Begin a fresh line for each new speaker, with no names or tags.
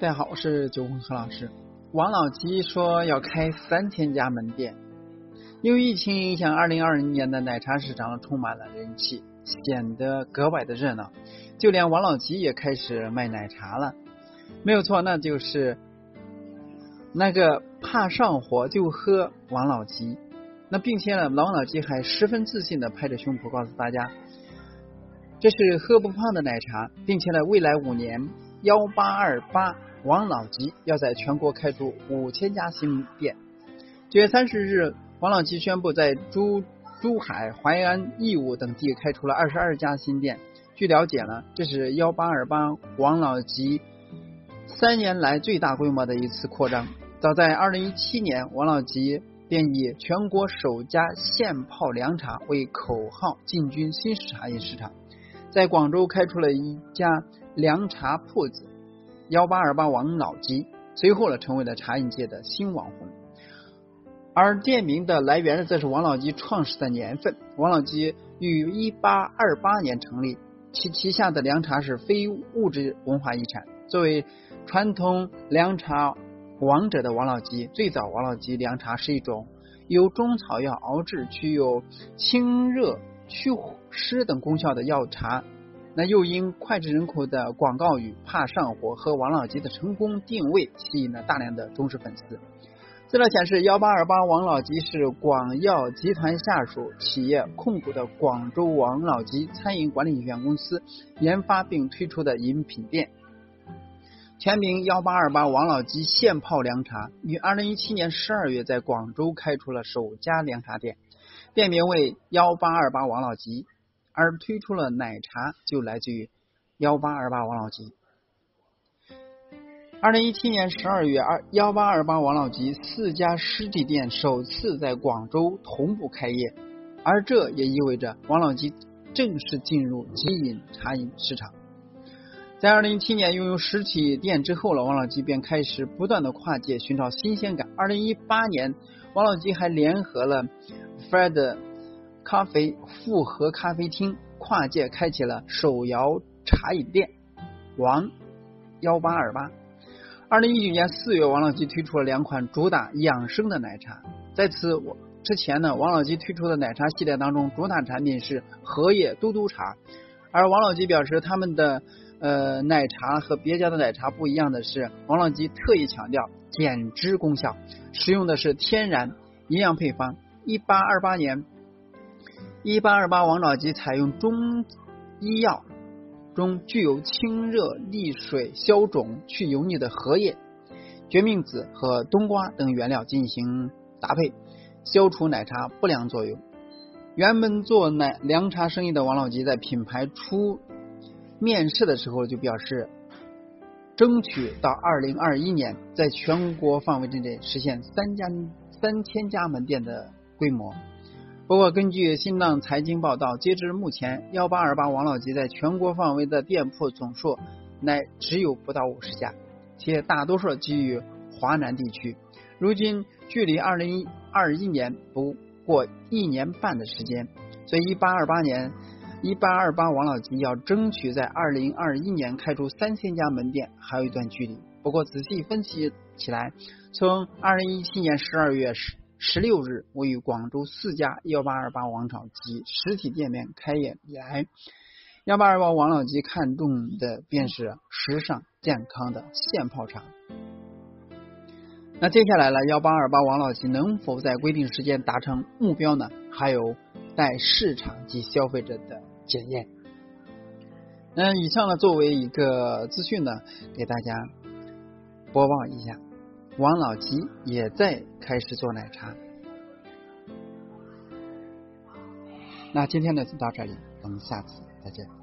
大家好，我是九红何老师。王老吉说要开三千家门店，因为疫情影响，二零二零年的奶茶市场充满了人气，显得格外的热闹。就连王老吉也开始卖奶茶了，没有错，那就是那个怕上火就喝王老吉。那并且呢，王老吉还十分自信的拍着胸脯告诉大家，这是喝不胖的奶茶，并且呢，未来五年幺八二八。王老吉要在全国开出五千家新店。九月三十日，王老吉宣布在珠珠海、淮安、义乌等地开出了二十二家新店。据了解呢，这是幺八二八王老吉三年来最大规模的一次扩张。早在二零一七年，王老吉便以全国首家现泡凉茶为口号进军新式茶饮市场，在广州开出了一家凉茶铺子。幺八二八王老吉，随后呢成为了茶饮界的新网红，而店名的来源呢，则是王老吉创始的年份。王老吉于一八二八年成立，其旗下的凉茶是非物质文化遗产。作为传统凉茶王者的王老吉，最早王老吉凉茶是一种由中草药熬制、具有清热祛湿等功效的药茶。那又因脍炙人口的广告语“怕上火”和王老吉的成功定位，吸引了大量的忠实粉丝。资料显示，幺八二八王老吉是广药集团下属企业控股的广州王老吉餐饮管理有限公司研发并推出的饮品店。全名幺八二八王老吉现泡凉茶，于二零一七年十二月在广州开出了首家凉茶店，店名为幺八二八王老吉。而推出了奶茶，就来自于幺八二八王老吉。二零一七年十二月，二幺八二八王老吉四家实体店首次在广州同步开业，而这也意味着王老吉正式进入即饮茶饮市场。在二零一七年拥有实体店之后了，王老吉便开始不断的跨界寻找新鲜感。二零一八年，王老吉还联合了 Fred。咖啡复合咖啡厅跨界开启了手摇茶饮店王幺八二八。二零一九年四月，王老吉推出了两款主打养生的奶茶。在此我之前呢，王老吉推出的奶茶系列当中，主打产品是荷叶嘟嘟茶。而王老吉表示，他们的呃奶茶和别家的奶茶不一样的是，王老吉特意强调减脂功效，使用的是天然营养配方。一八二八年。一八二八王老吉采用中医药中具有清热利水、消肿、去油腻的荷叶、决明子和冬瓜等原料进行搭配，消除奶茶不良作用。原本做奶凉茶生意的王老吉在品牌初面试的时候就表示，争取到二零二一年在全国范围之内实现三家三千家门店的规模。不过，根据新浪财经报道，截至目前，幺八二八王老吉在全国范围的店铺总数乃只有不到五十家，且大多数基于华南地区。如今，距离二零二一年不过一年半的时间，所以一八二八年，一八二八王老吉要争取在二零二一年开出三千家门店，还有一段距离。不过，仔细分析起来，从二零一七年十二月十。十六日，位于广州四家幺八二八王朝及实体店面开业以来，幺八二八王老吉看中的便是时尚健康的现泡茶。那接下来呢，幺八二八王老吉能否在规定时间达成目标呢？还有待市场及消费者的检验。那以上呢，作为一个资讯呢，给大家播报一下。王老吉也在开始做奶茶。那今天呢就到这里，我们下次再见。